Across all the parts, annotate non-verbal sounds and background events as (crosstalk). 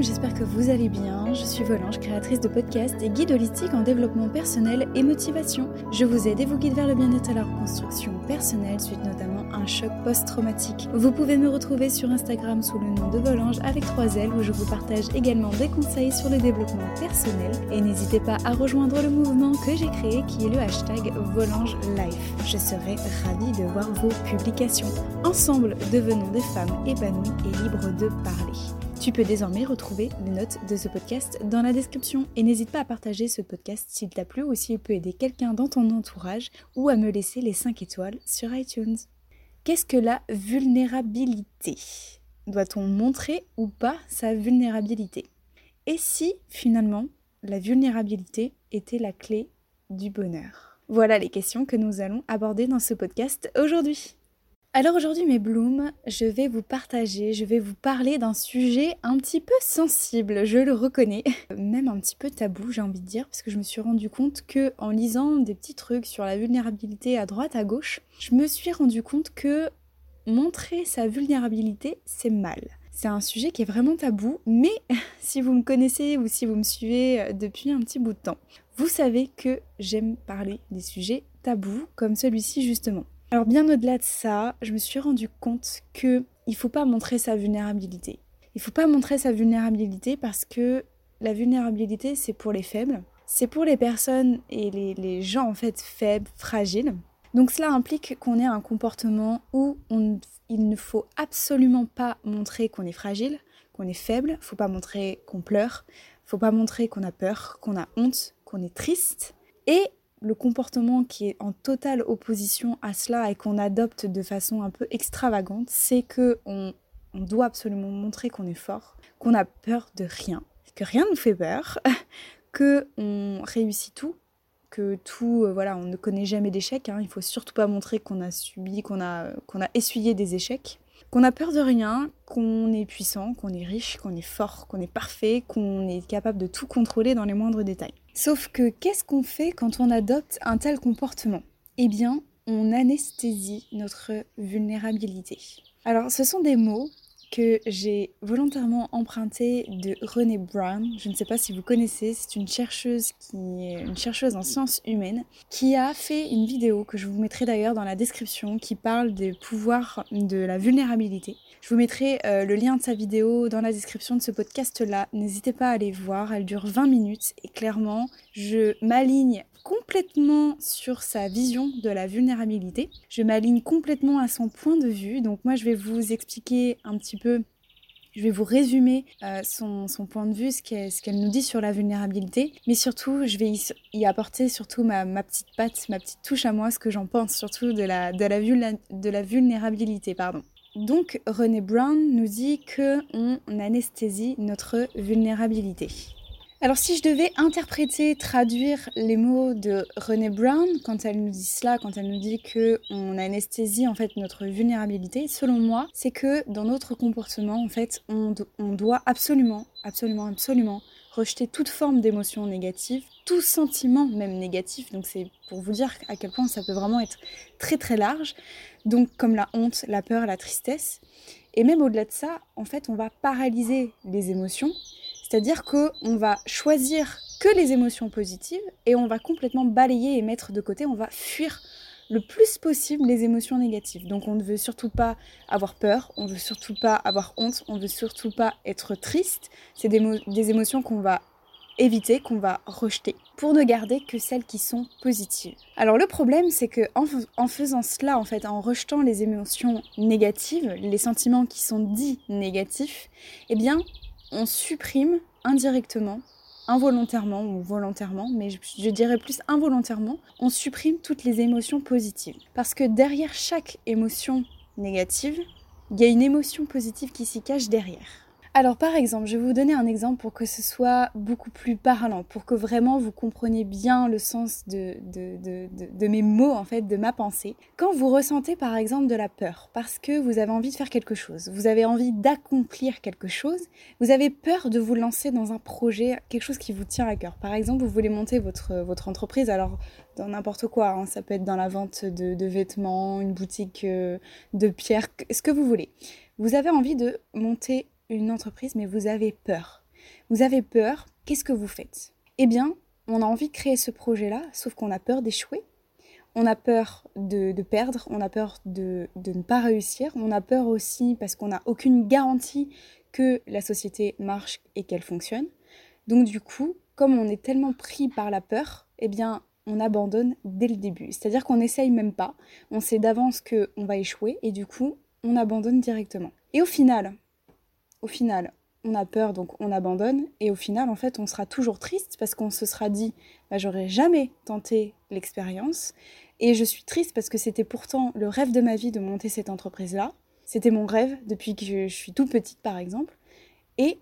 J'espère que vous allez bien. Je suis Volange, créatrice de podcasts et guide holistique en développement personnel et motivation. Je vous aide et vous guide vers le bien-être et la reconstruction personnelle suite notamment à un choc post-traumatique. Vous pouvez me retrouver sur Instagram sous le nom de Volange avec 3 L où je vous partage également des conseils sur le développement personnel et n'hésitez pas à rejoindre le mouvement que j'ai créé qui est le hashtag Volange Life. Je serai ravie de voir vos publications. Ensemble, devenons des femmes épanouies et libres de parler. Tu peux désormais retrouver les notes de ce podcast dans la description et n'hésite pas à partager ce podcast s'il t'a plu ou s'il peut aider quelqu'un dans ton entourage ou à me laisser les 5 étoiles sur iTunes. Qu'est-ce que la vulnérabilité? Doit-on montrer ou pas sa vulnérabilité? Et si finalement la vulnérabilité était la clé du bonheur? Voilà les questions que nous allons aborder dans ce podcast aujourd'hui. Alors aujourd'hui mes blooms, je vais vous partager, je vais vous parler d'un sujet un petit peu sensible, je le reconnais, (laughs) même un petit peu tabou j'ai envie de dire, parce que je me suis rendu compte que en lisant des petits trucs sur la vulnérabilité à droite à gauche, je me suis rendu compte que montrer sa vulnérabilité c'est mal. C'est un sujet qui est vraiment tabou, mais (laughs) si vous me connaissez ou si vous me suivez depuis un petit bout de temps, vous savez que j'aime parler des sujets tabous comme celui-ci justement. Alors bien au-delà de ça, je me suis rendu compte que il faut pas montrer sa vulnérabilité. Il faut pas montrer sa vulnérabilité parce que la vulnérabilité c'est pour les faibles, c'est pour les personnes et les, gens en fait faibles, fragiles. Donc cela implique qu'on ait un comportement où il ne faut absolument pas montrer qu'on est fragile, qu'on est faible, faut pas montrer qu'on pleure, faut pas montrer qu'on a peur, qu'on a honte, qu'on est triste. Et le comportement qui est en totale opposition à cela et qu'on adopte de façon un peu extravagante, c'est que on, doit absolument montrer qu'on est fort, qu'on a peur de rien, que rien ne nous fait peur, (laughs) que on réussit tout, que tout, euh, voilà, on ne connaît jamais d'échecs. Hein. il faut surtout pas montrer qu'on a subi, qu'on a, qu'on a essuyé des échecs qu'on a peur de rien, qu'on est puissant, qu'on est riche, qu'on est fort, qu'on est parfait, qu'on est capable de tout contrôler dans les moindres détails. Sauf que qu'est-ce qu'on fait quand on adopte un tel comportement? Eh bien, on anesthésie notre vulnérabilité. Alors, ce sont des mots que j'ai volontairement emprunté de René Brown. Je ne sais pas si vous connaissez, c'est une chercheuse qui est une chercheuse en sciences humaines qui a fait une vidéo que je vous mettrai d'ailleurs dans la description qui parle des pouvoirs de la vulnérabilité. Je vous mettrai euh, le lien de sa vidéo dans la description de ce podcast là. N'hésitez pas à aller voir, elle dure 20 minutes et clairement, je m'aligne sur sa vision de la vulnérabilité. Je m'aligne complètement à son point de vue. Donc moi, je vais vous expliquer un petit peu je vais vous résumer euh, son, point de vue, ce qu'elle nous dit sur la vulnérabilité, mais surtout, je vais y, apporter surtout ma, petite patte, ma petite touche à moi, ce que j'en pense surtout de la vulnérabilité. Pardon. Donc, René Brown nous dit que on anesthésie notre vulnérabilité. Alors si je devais interpréter, traduire les mots de René Brown quand elle nous dit cela, quand elle nous dit que on anesthésie en fait notre vulnérabilité, selon moi, c'est que dans notre comportement en fait, on, on doit absolument, absolument, absolument rejeter toute forme d'émotion négative, tout sentiment même négatif. Donc c'est pour vous dire à quel point ça peut vraiment être très très large. Donc comme la honte, la peur, la tristesse. Et même au-delà de ça, en fait, on va paralyser les émotions c'est-à-dire qu'on va choisir que les émotions positives et on va complètement balayer et mettre de côté, on va fuir le plus possible les émotions négatives. Donc on ne veut surtout pas avoir peur, on ne veut surtout pas avoir honte, on ne veut surtout pas être triste. C'est des, émotions qu'on va éviter, qu'on va rejeter, pour ne garder que celles qui sont positives. Alors le problème, c'est que en, faisant cela, en fait, en rejetant les émotions négatives, les sentiments qui sont dits négatifs, eh bien, on supprime indirectement, involontairement ou volontairement, mais je, dirais plus involontairement, on supprime toutes les émotions positives. Parce que derrière chaque émotion négative, il y a une émotion positive qui s'y cache derrière. Alors par exemple, je vais vous donner un exemple pour que ce soit beaucoup plus parlant, pour que vraiment vous compreniez bien le sens de, de, mes mots, en fait, de ma pensée. Quand vous ressentez par exemple de la peur, parce que vous avez envie de faire quelque chose, vous avez envie d'accomplir quelque chose, vous avez peur de vous lancer dans un projet, quelque chose qui vous tient à cœur. Par exemple, vous voulez monter votre, votre entreprise, alors dans n'importe quoi, hein, ça peut être dans la vente de, vêtements, une boutique euh, de pierres, ce que vous voulez. Vous avez envie de monter une entreprise, mais vous avez peur. vous avez peur, qu'est-ce que vous faites? Eh bien, on a envie de créer ce projet-là, sauf qu'on a peur d'échouer, on a peur de, perdre, on a peur de, de, ne pas réussir, on a peur aussi parce qu'on n'a aucune garantie que la société marche et qu'elle fonctionne. Donc du coup, comme on est tellement pris par la peur, eh bien, on abandonne dès le début. C'est-à-dire qu'on n'essaye même pas, on sait d'avance qu'on va échouer et du coup, on abandonne directement. Et au final, au final, on a peur donc on abandonne. Et au final en fait on sera toujours triste parce qu'on se sera dit bah, j'aurais jamais tenté l'expérience. Et je suis triste parce que c'était pourtant le rêve de ma vie de monter cette entreprise là c'était mon rêve depuis que je suis toute petite par exemple. Et, et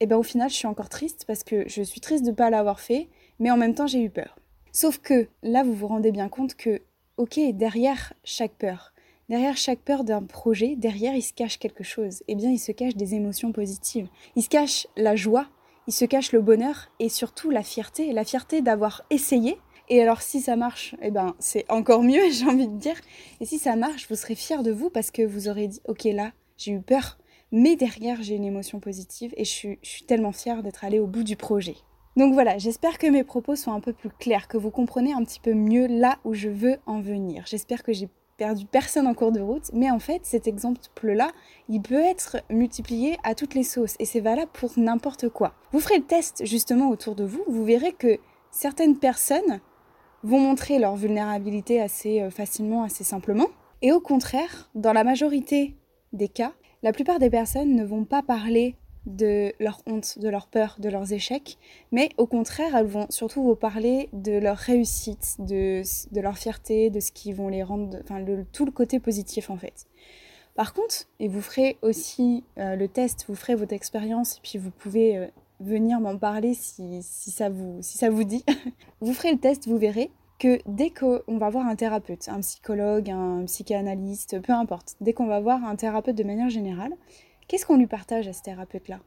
eh ben au final je suis encore triste parce que je suis triste de ne pas l'avoir fait mais en même temps j'ai eu peur. Sauf que là vous vous rendez bien compte que ok derrière chaque peur Derrière chaque peur d'un projet, derrière, il se cache quelque chose. Eh bien, il se cache des émotions positives. Il se cache la joie, il se cache le bonheur et surtout la fierté. La fierté d'avoir essayé. Et alors, si ça marche, eh ben, c'est encore mieux, (laughs) j'ai envie de dire. Et si ça marche, vous serez fier de vous parce que vous aurez dit, ok, là, j'ai eu peur. Mais derrière, j'ai une émotion positive et je suis, je suis tellement fière d'être allée au bout du projet. Donc voilà, j'espère que mes propos sont un peu plus clairs, que vous comprenez un petit peu mieux là où je veux en venir. J'espère que j'ai perdu personne en cours de route, mais en fait cet exemple-là, il peut être multiplié à toutes les sauces et c'est valable pour n'importe quoi. Vous ferez le test justement autour de vous, vous verrez que certaines personnes vont montrer leur vulnérabilité assez euh, facilement, assez simplement, et au contraire, dans la majorité des cas, la plupart des personnes ne vont pas parler de leur honte, de leur peur, de leurs échecs, mais au contraire, elles vont surtout vous parler de leur réussite, de, de leur fierté, de ce qui vont les rendre, enfin tout le côté positif en fait. Par contre, et vous ferez aussi euh, le test, vous ferez votre expérience, puis vous pouvez euh, venir m'en parler si, si, ça vous, si ça vous dit. (laughs) vous ferez le test, vous verrez que dès qu'on va voir un thérapeute, un psychologue, un psychanalyste, peu importe, dès qu'on va voir un thérapeute de manière générale, Qu'est-ce qu'on lui partage à ce thérapeute-là?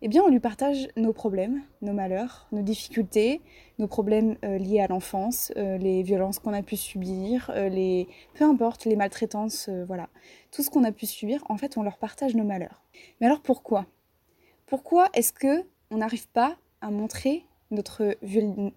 Eh bien, on lui partage nos problèmes, nos malheurs, nos difficultés, nos problèmes euh, liés à l'enfance, euh, les violences qu'on a pu subir, euh, les peu importe, les maltraitances, voilà. Tout ce qu'on a pu subir, en fait, on leur partage nos malheurs. Mais alors pourquoi? Pourquoi est-ce que on n'arrive pas à montrer notre,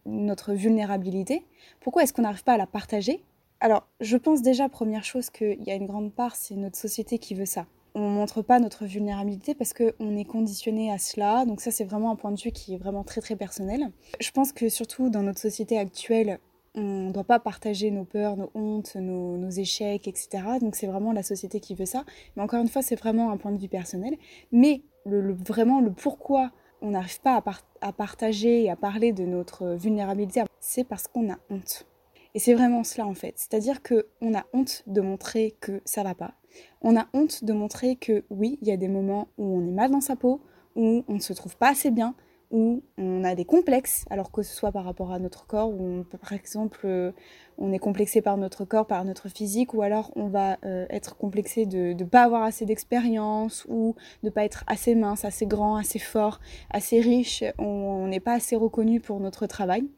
notre vulnérabilité? Pourquoi est-ce qu'on n'arrive pas à la partager? Alors, je pense déjà, première chose, qu'il y a une grande part, c'est notre société qui veut ça on montre pas notre vulnérabilité parce qu'on est conditionné à cela. Donc ça, c'est vraiment un point de vue qui est vraiment très très personnel. Je pense que surtout dans notre société actuelle, on ne doit pas partager nos peurs, nos hontes, nos, échecs, etc. Donc c'est vraiment la société qui veut ça. Mais encore une fois, c'est vraiment un point de vue personnel. Mais vraiment le pourquoi on n'arrive pas à, à partager et à parler de notre vulnérabilité, c'est parce qu'on a honte. Et c'est vraiment cela en fait. C'est-à-dire qu'on a honte de montrer que ça va pas. On a honte de montrer que oui, il y a des moments où on est mal dans sa peau, où on ne se trouve pas assez bien, où on a des complexes, alors que ce soit par rapport à notre corps, où par exemple euh, on est complexé par notre corps, par notre physique, ou alors on va euh, être complexé de ne pas avoir assez d'expérience, ou de ne pas être assez mince, assez grand, assez fort, assez riche, on n'est pas assez reconnu pour notre travail.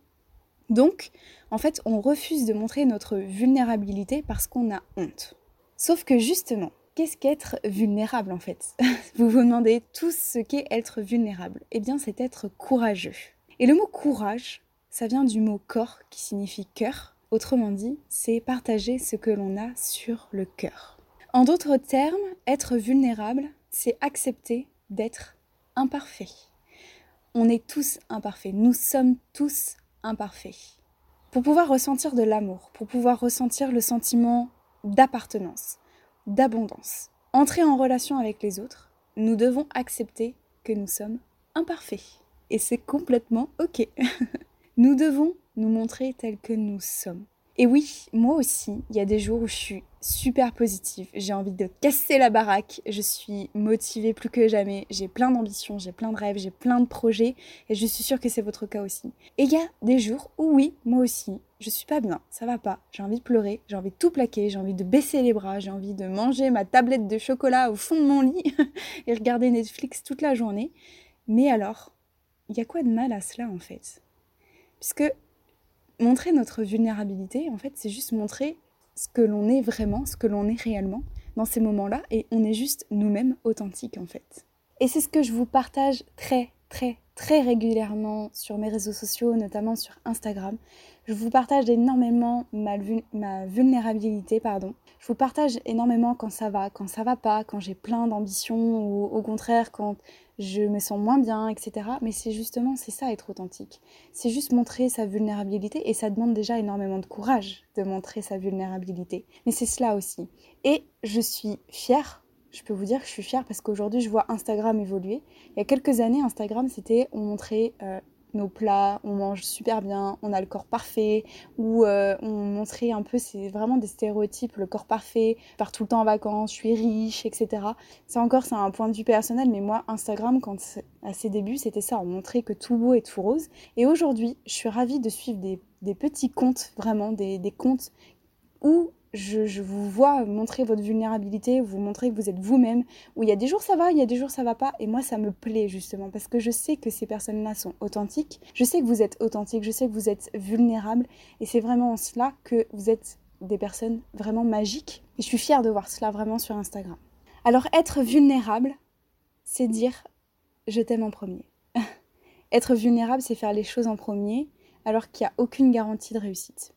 Donc, en fait, on refuse de montrer notre vulnérabilité parce qu'on a honte. Sauf que justement, qu'est-ce qu'être vulnérable en fait (laughs) Vous vous demandez tous ce qu'est être vulnérable. Eh bien, c'est être courageux. Et le mot courage, ça vient du mot corps qui signifie cœur. Autrement dit, c'est partager ce que l'on a sur le cœur. En d'autres termes, être vulnérable, c'est accepter d'être imparfait. On est tous imparfaits, nous sommes tous imparfaits. Pour pouvoir ressentir de l'amour, pour pouvoir ressentir le sentiment d'appartenance, d'abondance, entrer en relation avec les autres, nous devons accepter que nous sommes imparfaits. Et c'est complètement OK. (laughs) nous devons nous montrer tels que nous sommes. Et oui, moi aussi, il y a des jours où je suis super positive, j'ai envie de casser la baraque, je suis motivée plus que jamais, j'ai plein d'ambitions, j'ai plein de rêves, j'ai plein de projets, et je suis sûre que c'est votre cas aussi. Et il y a des jours où oui, moi aussi, je suis pas bien, ça va pas, j'ai envie de pleurer, j'ai envie de tout plaquer, j'ai envie de baisser les bras, j'ai envie de manger ma tablette de chocolat au fond de mon lit (laughs) et regarder Netflix toute la journée. Mais alors, il y a quoi de mal à cela en fait? Puisque montrer notre vulnérabilité, en fait, c'est juste montrer ce que l'on est vraiment, ce que l'on est réellement dans ces moments-là, et on est juste nous-mêmes authentiques en fait. Et c'est ce que je vous partage très très très régulièrement sur mes réseaux sociaux, notamment sur Instagram. Je vous partage énormément ma, ma vulnérabilité, pardon. Je vous partage énormément quand ça va, quand ça va pas, quand j'ai plein d'ambitions ou au contraire quand je me sens moins bien, etc. Mais c'est justement, c'est ça être authentique. C'est juste montrer sa vulnérabilité et ça demande déjà énormément de courage de montrer sa vulnérabilité. Mais c'est cela aussi. Et je suis fière je peux vous dire que je suis fière parce qu'aujourd'hui, je vois Instagram évoluer. Il y a quelques années, Instagram, c'était on montrait euh, nos plats, on mange super bien, on a le corps parfait, ou euh, on montrait un peu, c'est vraiment des stéréotypes, le corps parfait, je pars tout le temps en vacances, je suis riche, etc. Ça encore, c'est un point de vue personnel, mais moi, Instagram, quand à ses débuts, c'était ça, on montrait que tout beau et tout rose. Et aujourd'hui, je suis ravie de suivre des, petits comptes, vraiment, des, des comptes où je, vous vois montrer votre vulnérabilité, vous montrer que vous êtes vous-même, où il y a des jours ça va, il y a des jours ça va pas, et moi ça me plaît justement, parce que je sais que ces personnes-là sont authentiques, je sais que vous êtes authentique, je sais que vous êtes vulnérable, et c'est vraiment en cela que vous êtes des personnes vraiment magiques, et je suis fière de voir cela vraiment sur Instagram. Alors être vulnérable, c'est dire je t'aime en premier. (laughs) être vulnérable, c'est faire les choses en premier, alors qu'il n'y a aucune garantie de réussite.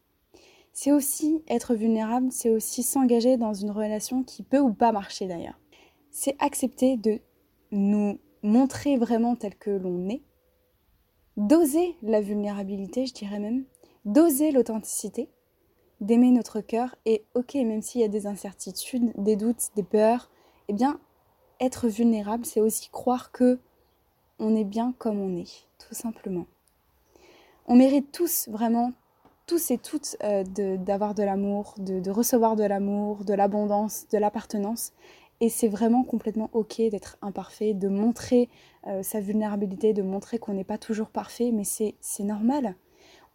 C'est aussi être vulnérable, c'est aussi s'engager dans une relation qui peut ou pas marcher d'ailleurs. C'est accepter de nous montrer vraiment tel que l'on est, d'oser la vulnérabilité, je dirais même, d'oser l'authenticité, d'aimer notre cœur et ok, même s'il y a des incertitudes, des doutes, des peurs, eh bien, être vulnérable, c'est aussi croire que on est bien comme on est, tout simplement. On mérite tous vraiment tous et toutes euh, d'avoir de, l'amour, de, recevoir de l'amour, de l'abondance, de l'appartenance. Et c'est vraiment complètement ok d'être imparfait, de montrer euh, sa vulnérabilité, de montrer qu'on n'est pas toujours parfait, mais c'est normal.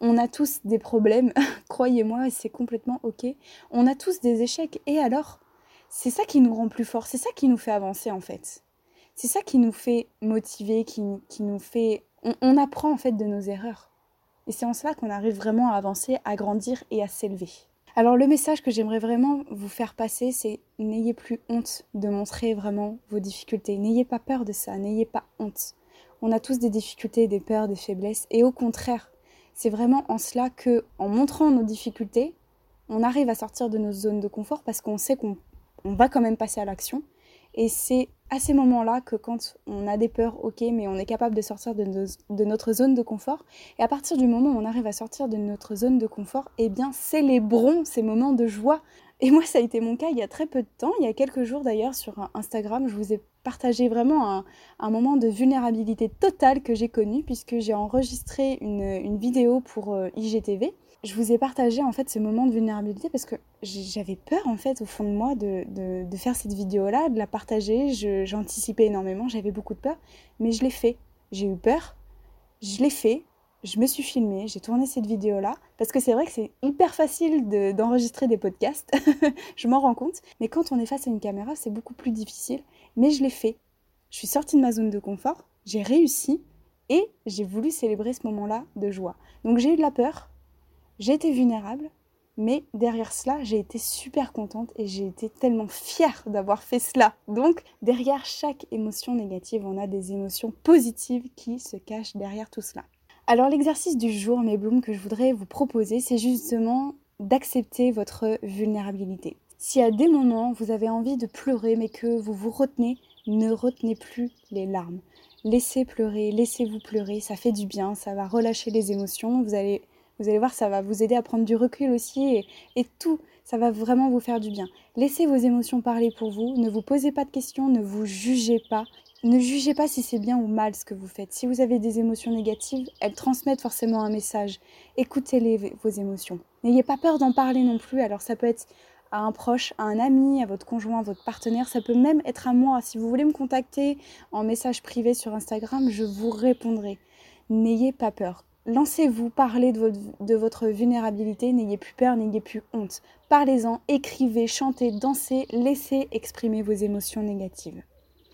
On a tous des problèmes, (laughs) croyez-moi, et c'est complètement ok. On a tous des échecs, et alors C'est ça qui nous rend plus forts, c'est ça qui nous fait avancer en fait. C'est ça qui nous fait motiver, qui, qui nous fait... on apprend en fait de nos erreurs. Et c'est en cela qu'on arrive vraiment à avancer, à grandir et à s'élever. Alors le message que j'aimerais vraiment vous faire passer, c'est n'ayez plus honte de montrer vraiment vos difficultés. N'ayez pas peur de ça, n'ayez pas honte. On a tous des difficultés, des peurs, des faiblesses. Et au contraire, c'est vraiment en cela que, en montrant nos difficultés, on arrive à sortir de nos zones de confort parce qu'on sait qu'on va quand même passer à l'action. Et c'est à ces moments-là que quand on a des peurs, ok, mais on est capable de sortir de, notre zone de confort. Et à partir du moment où on arrive à sortir de notre zone de confort, eh bien, célébrons ces moments de joie. Et moi, ça a été mon cas il y a très peu de temps, il y a quelques jours d'ailleurs sur Instagram, je vous ai partagé vraiment un, moment de vulnérabilité totale que j'ai connu puisque j'ai enregistré une, vidéo pour euh, IGTV je vous ai partagé en fait ce moment de vulnérabilité parce que j'avais peur en fait au fond de moi de, de, faire cette vidéo-là, de la partager. J'anticipais énormément, j'avais beaucoup de peur, mais je l'ai fait. J'ai eu peur, je l'ai fait, je me suis filmée, j'ai tourné cette vidéo-là parce que c'est vrai que c'est hyper facile d'enregistrer des podcasts, (laughs) je m'en rends compte, mais quand on est face à une caméra, c'est beaucoup plus difficile. Mais je l'ai fait. Je suis sortie de ma zone de confort, j'ai réussi et j'ai voulu célébrer ce moment-là de joie. Donc j'ai eu de la peur, été vulnérable, mais derrière cela, j'ai été super contente et j'ai été tellement fière d'avoir fait cela. Donc, derrière chaque émotion négative, on a des émotions positives qui se cachent derrière tout cela. Alors, l'exercice du jour, mes blooms, que je voudrais vous proposer, c'est justement d'accepter votre vulnérabilité. Si à des moments vous avez envie de pleurer mais que vous vous retenez, ne retenez plus les larmes. Laissez pleurer, laissez-vous pleurer, ça fait du bien, ça va relâcher les émotions, vous allez vous allez voir, ça va vous aider à prendre du recul aussi et, tout, ça va vraiment vous faire du bien. Laissez vos émotions parler pour vous, ne vous posez pas de questions, ne vous jugez pas. Ne jugez pas si c'est bien ou mal ce que vous faites. Si vous avez des émotions négatives, elles transmettent forcément un message. Écoutez-les, vos émotions. N'ayez pas peur d'en parler non plus. Alors ça peut être à un proche, à un ami, à votre conjoint, à votre partenaire. Ça peut même être à moi. Si vous voulez me contacter en message privé sur Instagram, je vous répondrai. N'ayez pas peur. Lancez-vous, parlez de votre, vulnérabilité, n'ayez plus peur, n'ayez plus honte. Parlez-en, écrivez, chantez, dansez, laissez exprimer vos émotions négatives.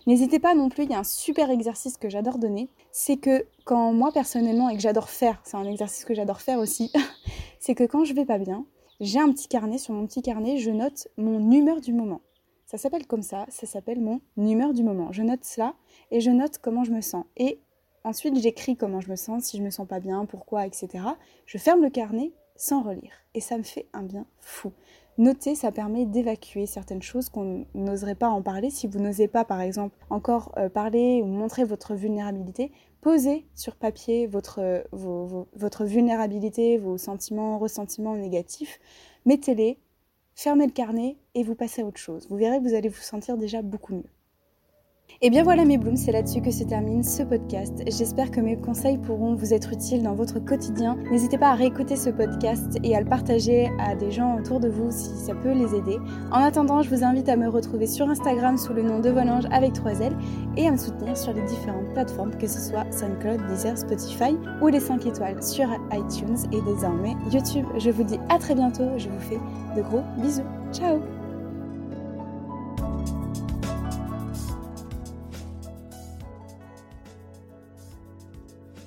N'hésitez pas non plus, il y a un super exercice que j'adore donner, c'est que quand moi personnellement, et que j'adore faire, c'est un exercice que j'adore faire aussi, (laughs) c'est que quand je vais pas bien, j'ai un petit carnet, sur mon petit carnet, je note mon humeur du moment. Ça s'appelle comme ça, ça s'appelle mon humeur du moment. Je note cela et je note comment je me sens. Ensuite, j'écris comment je me sens, si je me sens pas bien, pourquoi, etc. Je ferme le carnet sans relire. Et ça me fait un bien fou. Noter, ça permet d'évacuer certaines choses qu'on n'oserait pas en parler. Si vous n'osez pas, par exemple, encore euh, parler ou montrer votre vulnérabilité, posez sur papier votre, votre vulnérabilité, vos sentiments, ressentiments négatifs. Mettez-les, fermez le carnet et vous passez à autre chose. Vous verrez que vous allez vous sentir déjà beaucoup mieux. Et bien voilà mes blooms, c'est là-dessus que se termine ce podcast. J'espère que mes conseils pourront vous être utiles dans votre quotidien. N'hésitez pas à réécouter ce podcast et à le partager à des gens autour de vous si ça peut les aider. En attendant, je vous invite à me retrouver sur Instagram sous le nom de Volange avec 3 L et à me soutenir sur les différentes plateformes, que ce soit SoundCloud, Deezer, Spotify ou les 5 étoiles sur iTunes et désormais YouTube. Je vous dis à très bientôt, je vous fais de gros bisous. Ciao